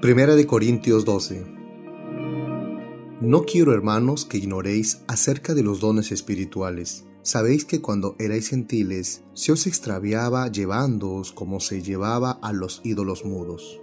Primera de Corintios 12 No quiero, hermanos, que ignoréis acerca de los dones espirituales. Sabéis que cuando erais gentiles, se os extraviaba llevándoos como se llevaba a los ídolos mudos.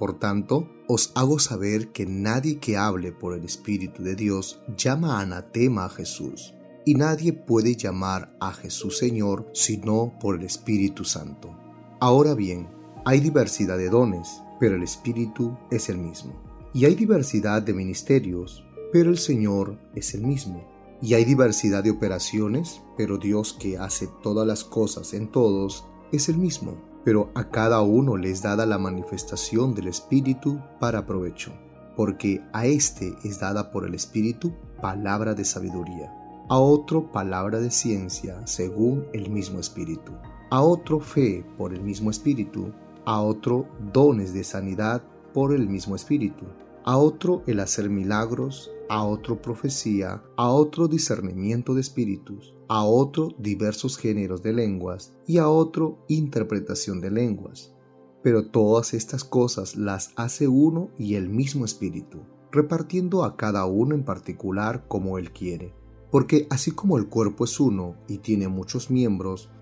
Por tanto, os hago saber que nadie que hable por el Espíritu de Dios llama anatema a Jesús, y nadie puede llamar a Jesús Señor sino por el Espíritu Santo. Ahora bien, hay diversidad de dones, pero el Espíritu es el mismo. Y hay diversidad de ministerios, pero el Señor es el mismo. Y hay diversidad de operaciones, pero Dios que hace todas las cosas en todos es el mismo. Pero a cada uno les dada la manifestación del Espíritu para provecho, porque a éste es dada por el Espíritu palabra de sabiduría, a otro palabra de ciencia según el mismo Espíritu, a otro fe por el mismo Espíritu, a otro dones de sanidad por el mismo Espíritu, a otro el hacer milagros, a otro profecía, a otro discernimiento de espíritus, a otro diversos géneros de lenguas y a otro interpretación de lenguas. Pero todas estas cosas las hace uno y el mismo Espíritu, repartiendo a cada uno en particular como Él quiere. Porque así como el cuerpo es uno y tiene muchos miembros,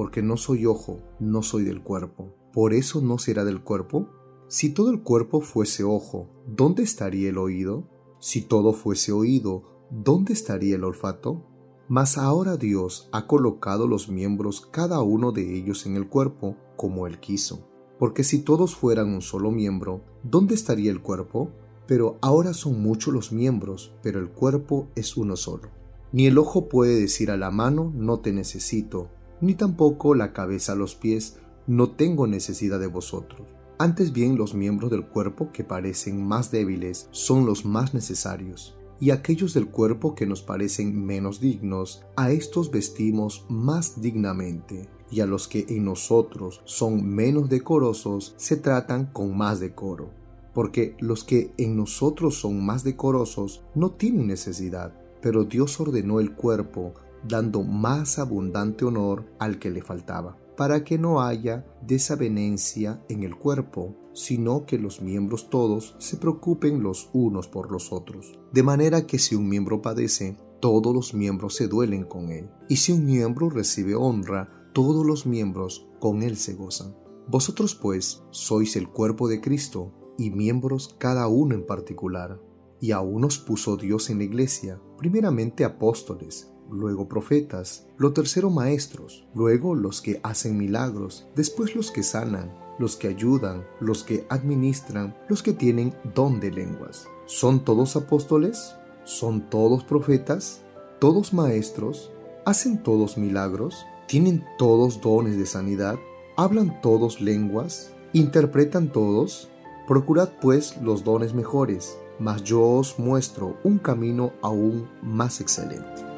porque no soy ojo, no soy del cuerpo. ¿Por eso no será del cuerpo? Si todo el cuerpo fuese ojo, ¿dónde estaría el oído? Si todo fuese oído, ¿dónde estaría el olfato? Mas ahora Dios ha colocado los miembros cada uno de ellos en el cuerpo como Él quiso. Porque si todos fueran un solo miembro, ¿dónde estaría el cuerpo? Pero ahora son muchos los miembros, pero el cuerpo es uno solo. Ni el ojo puede decir a la mano, no te necesito, ni tampoco la cabeza a los pies, no tengo necesidad de vosotros. Antes bien los miembros del cuerpo que parecen más débiles son los más necesarios, y aquellos del cuerpo que nos parecen menos dignos, a estos vestimos más dignamente, y a los que en nosotros son menos decorosos se tratan con más decoro. Porque los que en nosotros son más decorosos no tienen necesidad, pero Dios ordenó el cuerpo dando más abundante honor al que le faltaba, para que no haya desavenencia en el cuerpo, sino que los miembros todos se preocupen los unos por los otros. De manera que si un miembro padece, todos los miembros se duelen con él, y si un miembro recibe honra, todos los miembros con él se gozan. Vosotros pues sois el cuerpo de Cristo, y miembros cada uno en particular. Y a unos puso Dios en la iglesia, primeramente apóstoles, luego profetas, lo tercero maestros, luego los que hacen milagros, después los que sanan, los que ayudan, los que administran, los que tienen don de lenguas. ¿Son todos apóstoles? ¿Son todos profetas? ¿Todos maestros? ¿Hacen todos milagros? ¿Tienen todos dones de sanidad? ¿Hablan todos lenguas? ¿Interpretan todos? Procurad pues los dones mejores, mas yo os muestro un camino aún más excelente.